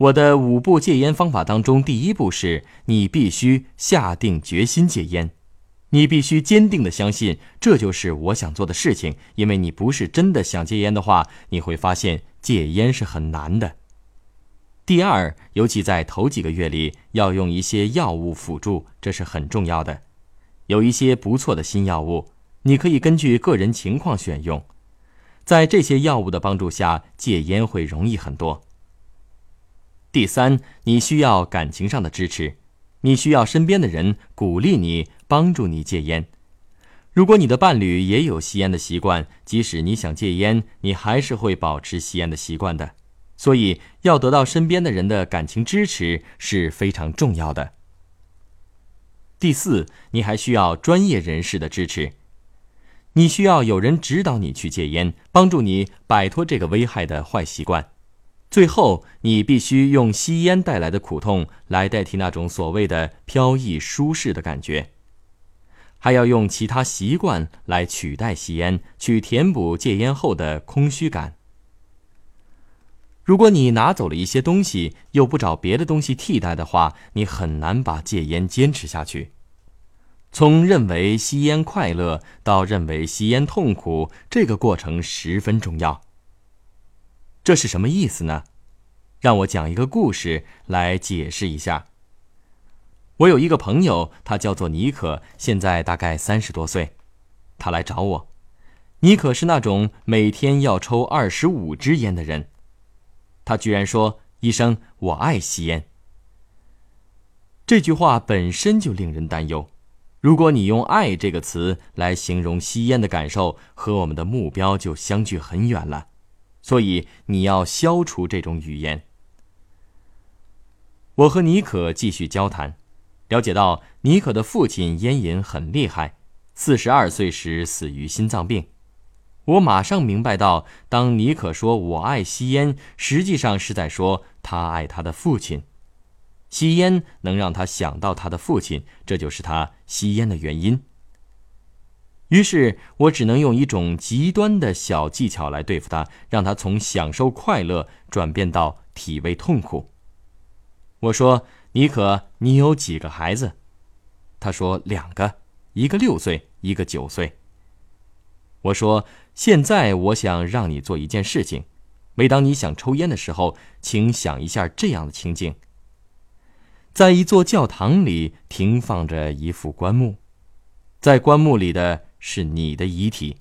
我的五步戒烟方法当中，第一步是你必须下定决心戒烟，你必须坚定的相信这就是我想做的事情。因为你不是真的想戒烟的话，你会发现戒烟是很难的。第二，尤其在头几个月里，要用一些药物辅助，这是很重要的。有一些不错的新药物，你可以根据个人情况选用，在这些药物的帮助下，戒烟会容易很多。第三，你需要感情上的支持，你需要身边的人鼓励你、帮助你戒烟。如果你的伴侣也有吸烟的习惯，即使你想戒烟，你还是会保持吸烟的习惯的。所以，要得到身边的人的感情支持是非常重要的。第四，你还需要专业人士的支持，你需要有人指导你去戒烟，帮助你摆脱这个危害的坏习惯。最后，你必须用吸烟带来的苦痛来代替那种所谓的飘逸舒适的感觉，还要用其他习惯来取代吸烟，去填补戒烟后的空虚感。如果你拿走了一些东西，又不找别的东西替代的话，你很难把戒烟坚持下去。从认为吸烟快乐到认为吸烟痛苦，这个过程十分重要。这是什么意思呢？让我讲一个故事来解释一下。我有一个朋友，他叫做尼可，现在大概三十多岁。他来找我。尼可是那种每天要抽二十五支烟的人。他居然说：“医生，我爱吸烟。”这句话本身就令人担忧。如果你用“爱”这个词来形容吸烟的感受，和我们的目标就相距很远了。所以你要消除这种语言。我和妮可继续交谈，了解到妮可的父亲烟瘾很厉害，四十二岁时死于心脏病。我马上明白到，当妮可说我爱吸烟，实际上是在说他爱他的父亲。吸烟能让他想到他的父亲，这就是他吸烟的原因。于是我只能用一种极端的小技巧来对付他，让他从享受快乐转变到体味痛苦。我说：“尼可，你有几个孩子？”他说：“两个，一个六岁，一个九岁。”我说：“现在我想让你做一件事情，每当你想抽烟的时候，请想一下这样的情景：在一座教堂里停放着一副棺木，在棺木里的。”是你的遗体，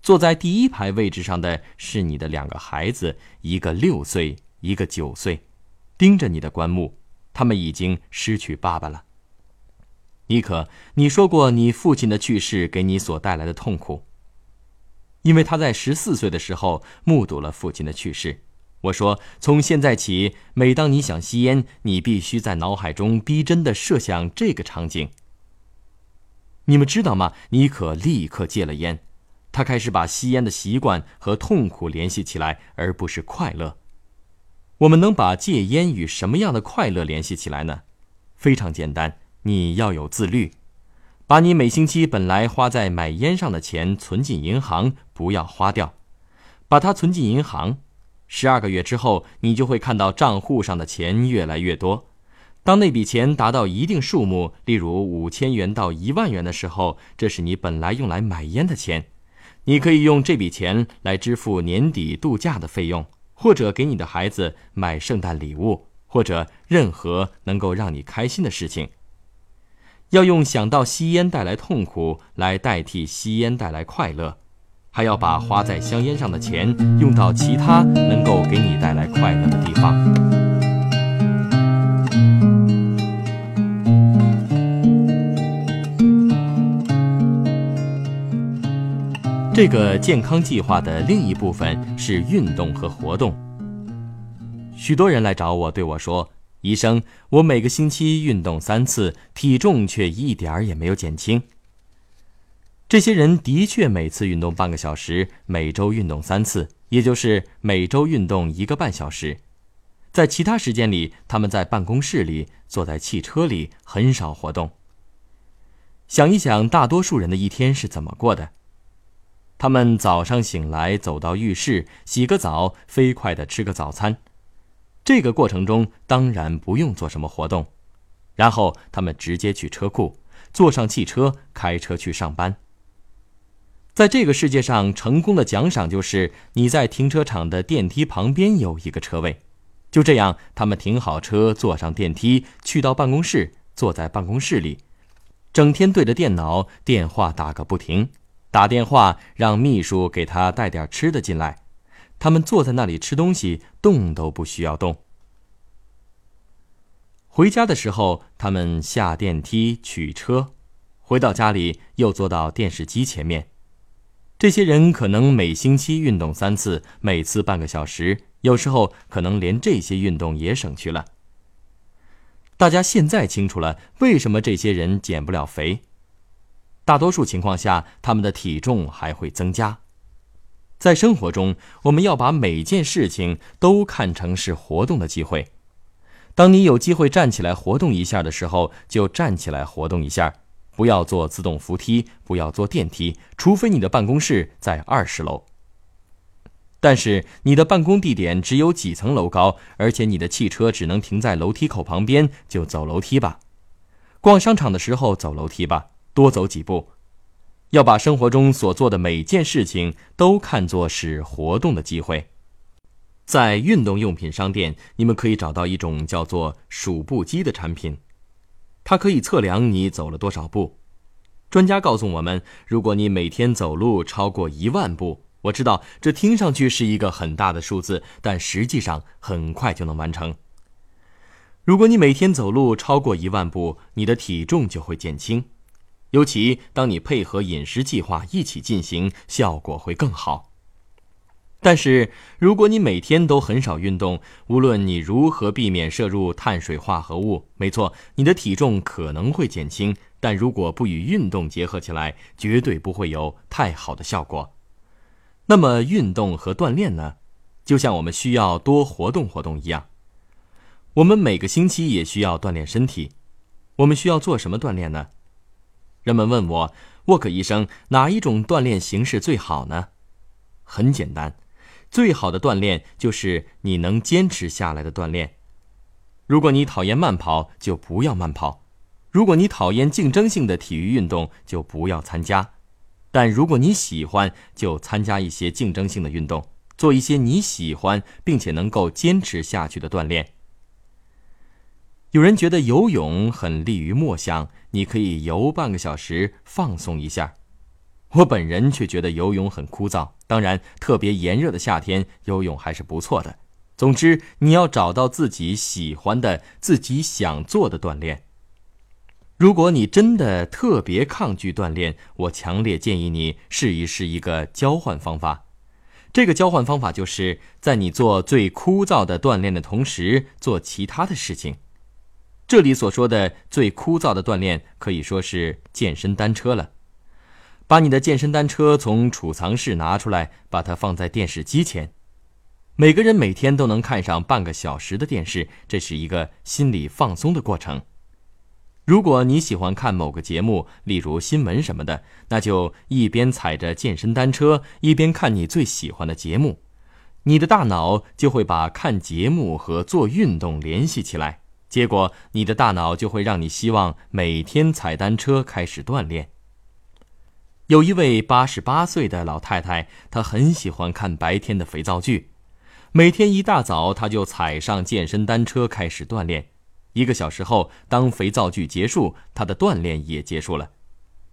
坐在第一排位置上的是你的两个孩子，一个六岁，一个九岁，盯着你的棺木，他们已经失去爸爸了。尼可，你说过你父亲的去世给你所带来的痛苦，因为他在十四岁的时候目睹了父亲的去世。我说，从现在起，每当你想吸烟，你必须在脑海中逼真的设想这个场景。你们知道吗？尼可立刻戒了烟，他开始把吸烟的习惯和痛苦联系起来，而不是快乐。我们能把戒烟与什么样的快乐联系起来呢？非常简单，你要有自律，把你每星期本来花在买烟上的钱存进银行，不要花掉，把它存进银行。十二个月之后，你就会看到账户上的钱越来越多。当那笔钱达到一定数目，例如五千元到一万元的时候，这是你本来用来买烟的钱，你可以用这笔钱来支付年底度假的费用，或者给你的孩子买圣诞礼物，或者任何能够让你开心的事情。要用想到吸烟带来痛苦来代替吸烟带来快乐，还要把花在香烟上的钱用到其他能够给你带来快乐的地方。这个健康计划的另一部分是运动和活动。许多人来找我，对我说：“医生，我每个星期运动三次，体重却一点儿也没有减轻。”这些人的确每次运动半个小时，每周运动三次，也就是每周运动一个半小时。在其他时间里，他们在办公室里，坐在汽车里，很少活动。想一想，大多数人的一天是怎么过的？他们早上醒来，走到浴室，洗个澡，飞快地吃个早餐。这个过程中当然不用做什么活动，然后他们直接去车库，坐上汽车，开车去上班。在这个世界上，成功的奖赏就是你在停车场的电梯旁边有一个车位。就这样，他们停好车，坐上电梯，去到办公室，坐在办公室里，整天对着电脑，电话打个不停。打电话让秘书给他带点吃的进来，他们坐在那里吃东西，动都不需要动。回家的时候，他们下电梯取车，回到家里又坐到电视机前面。这些人可能每星期运动三次，每次半个小时，有时候可能连这些运动也省去了。大家现在清楚了为什么这些人减不了肥。大多数情况下，他们的体重还会增加。在生活中，我们要把每件事情都看成是活动的机会。当你有机会站起来活动一下的时候，就站起来活动一下。不要坐自动扶梯，不要坐电梯，除非你的办公室在二十楼。但是你的办公地点只有几层楼高，而且你的汽车只能停在楼梯口旁边，就走楼梯吧。逛商场的时候走楼梯吧。多走几步，要把生活中所做的每件事情都看作是活动的机会。在运动用品商店，你们可以找到一种叫做数步机的产品，它可以测量你走了多少步。专家告诉我们，如果你每天走路超过一万步，我知道这听上去是一个很大的数字，但实际上很快就能完成。如果你每天走路超过一万步，你的体重就会减轻。尤其当你配合饮食计划一起进行，效果会更好。但是，如果你每天都很少运动，无论你如何避免摄入碳水化合物，没错，你的体重可能会减轻。但如果不与运动结合起来，绝对不会有太好的效果。那么，运动和锻炼呢？就像我们需要多活动活动一样，我们每个星期也需要锻炼身体。我们需要做什么锻炼呢？人们问我，沃克医生，哪一种锻炼形式最好呢？很简单，最好的锻炼就是你能坚持下来的锻炼。如果你讨厌慢跑，就不要慢跑；如果你讨厌竞争性的体育运动，就不要参加。但如果你喜欢，就参加一些竞争性的运动，做一些你喜欢并且能够坚持下去的锻炼。有人觉得游泳很利于默想，你可以游半个小时放松一下。我本人却觉得游泳很枯燥。当然，特别炎热的夏天游泳还是不错的。总之，你要找到自己喜欢的、自己想做的锻炼。如果你真的特别抗拒锻炼，我强烈建议你试一试一个交换方法。这个交换方法就是在你做最枯燥的锻炼的同时，做其他的事情。这里所说的最枯燥的锻炼，可以说是健身单车了。把你的健身单车从储藏室拿出来，把它放在电视机前。每个人每天都能看上半个小时的电视，这是一个心理放松的过程。如果你喜欢看某个节目，例如新闻什么的，那就一边踩着健身单车，一边看你最喜欢的节目，你的大脑就会把看节目和做运动联系起来。结果，你的大脑就会让你希望每天踩单车开始锻炼。有一位八十八岁的老太太，她很喜欢看白天的肥皂剧，每天一大早，她就踩上健身单车开始锻炼。一个小时后，当肥皂剧结束，她的锻炼也结束了。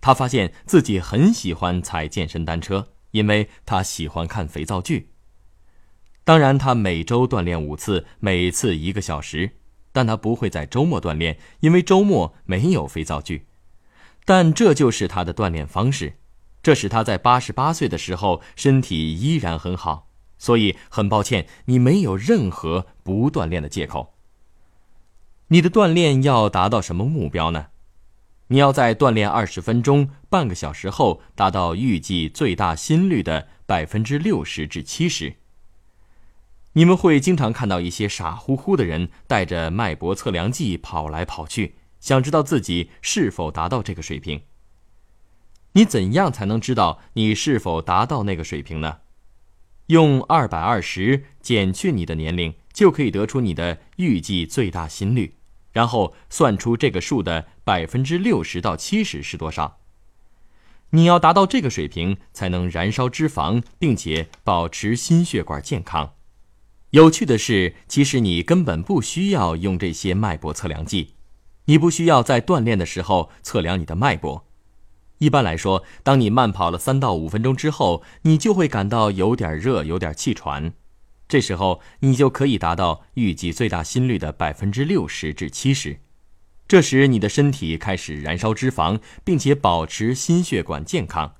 她发现自己很喜欢踩健身单车，因为她喜欢看肥皂剧。当然，她每周锻炼五次，每次一个小时，但他不会在周末锻炼，因为周末没有肥皂剧。但这就是他的锻炼方式。这使他在八十八岁的时候身体依然很好，所以很抱歉，你没有任何不锻炼的借口。你的锻炼要达到什么目标呢？你要在锻炼二十分钟、半个小时后达到预计最大心率的百分之六十至七十。你们会经常看到一些傻乎乎的人带着脉搏测量计跑来跑去，想知道自己是否达到这个水平。你怎样才能知道你是否达到那个水平呢？用二百二十减去你的年龄，就可以得出你的预计最大心率，然后算出这个数的百分之六十到七十是多少。你要达到这个水平，才能燃烧脂肪，并且保持心血管健康。有趣的是，其实你根本不需要用这些脉搏测量计，你不需要在锻炼的时候测量你的脉搏。一般来说，当你慢跑了三到五分钟之后，你就会感到有点热，有点气喘。这时候，你就可以达到预计最大心率的百分之六十至七十。这时，你的身体开始燃烧脂肪，并且保持心血管健康。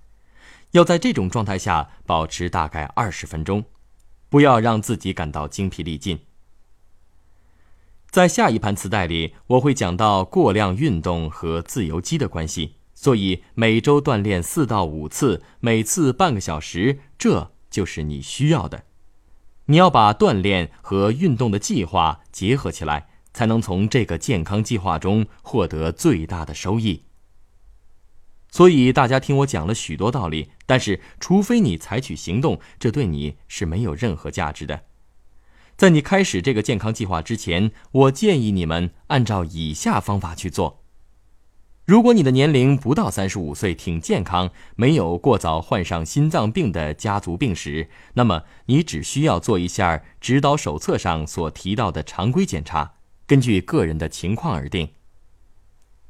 要在这种状态下保持大概二十分钟，不要让自己感到精疲力尽。在下一盘磁带里，我会讲到过量运动和自由基的关系。所以每周锻炼四到五次，每次半个小时，这就是你需要的。你要把锻炼和运动的计划结合起来，才能从这个健康计划中获得最大的收益。所以大家听我讲了许多道理，但是除非你采取行动，这对你是没有任何价值的。在你开始这个健康计划之前，我建议你们按照以下方法去做。如果你的年龄不到三十五岁，挺健康，没有过早患上心脏病的家族病史，那么你只需要做一下指导手册上所提到的常规检查，根据个人的情况而定。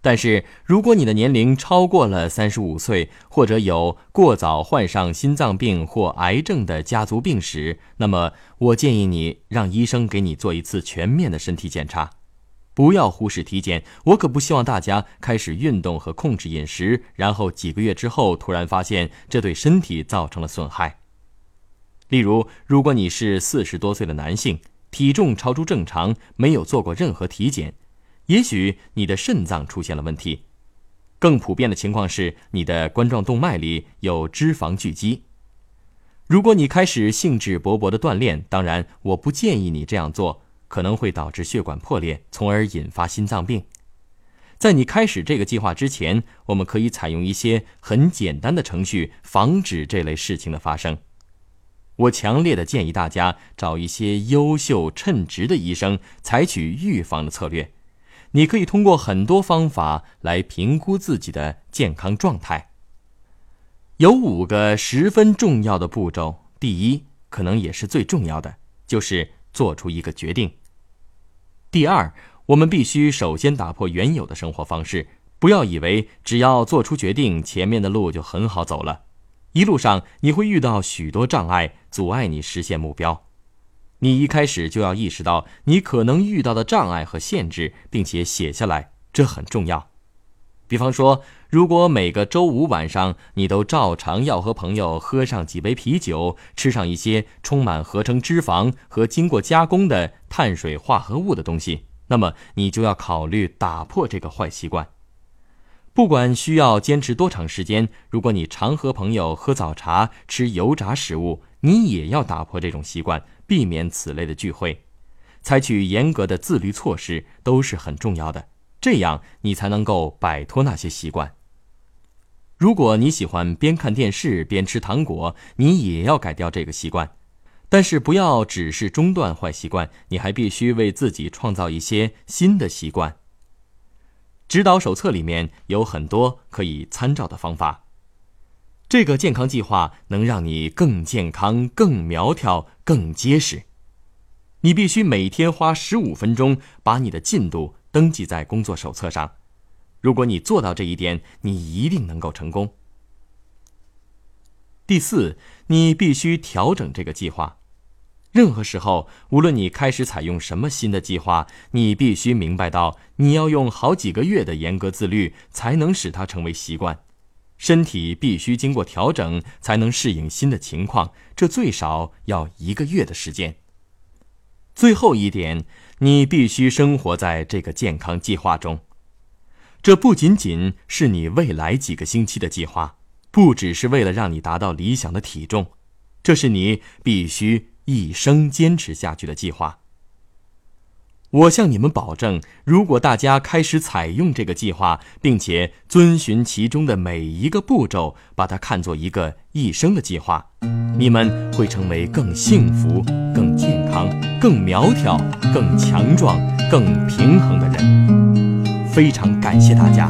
但是，如果你的年龄超过了三十五岁，或者有过早患上心脏病或癌症的家族病史，那么我建议你让医生给你做一次全面的身体检查。不要忽视体检，我可不希望大家开始运动和控制饮食，然后几个月之后突然发现这对身体造成了损害。例如，如果你是四十多岁的男性，体重超出正常，没有做过任何体检，也许你的肾脏出现了问题。更普遍的情况是你的冠状动脉里有脂肪聚集。如果你开始兴致勃勃的锻炼，当然我不建议你这样做。可能会导致血管破裂，从而引发心脏病。在你开始这个计划之前，我们可以采用一些很简单的程序，防止这类事情的发生。我强烈的建议大家找一些优秀称职的医生，采取预防的策略。你可以通过很多方法来评估自己的健康状态。有五个十分重要的步骤，第一，可能也是最重要的，就是。做出一个决定。第二，我们必须首先打破原有的生活方式，不要以为只要做出决定，前面的路就很好走了。一路上你会遇到许多障碍，阻碍你实现目标。你一开始就要意识到你可能遇到的障碍和限制，并且写下来，这很重要。比方说，如果每个周五晚上你都照常要和朋友喝上几杯啤酒，吃上一些充满合成脂肪和经过加工的碳水化合物的东西，那么你就要考虑打破这个坏习惯。不管需要坚持多长时间，如果你常和朋友喝早茶、吃油炸食物，你也要打破这种习惯，避免此类的聚会，采取严格的自律措施都是很重要的。这样你才能够摆脱那些习惯。如果你喜欢边看电视边吃糖果，你也要改掉这个习惯。但是不要只是中断坏习惯，你还必须为自己创造一些新的习惯。指导手册里面有很多可以参照的方法。这个健康计划能让你更健康、更苗条、更结实。你必须每天花十五分钟把你的进度登记在工作手册上。如果你做到这一点，你一定能够成功。第四，你必须调整这个计划。任何时候，无论你开始采用什么新的计划，你必须明白到，你要用好几个月的严格自律才能使它成为习惯。身体必须经过调整才能适应新的情况，这最少要一个月的时间。最后一点，你必须生活在这个健康计划中。这不仅仅是你未来几个星期的计划，不只是为了让你达到理想的体重，这是你必须。一生坚持下去的计划。我向你们保证，如果大家开始采用这个计划，并且遵循其中的每一个步骤，把它看作一个一生的计划，你们会成为更幸福、更健康、更苗条、更强壮、更平衡的人。非常感谢大家。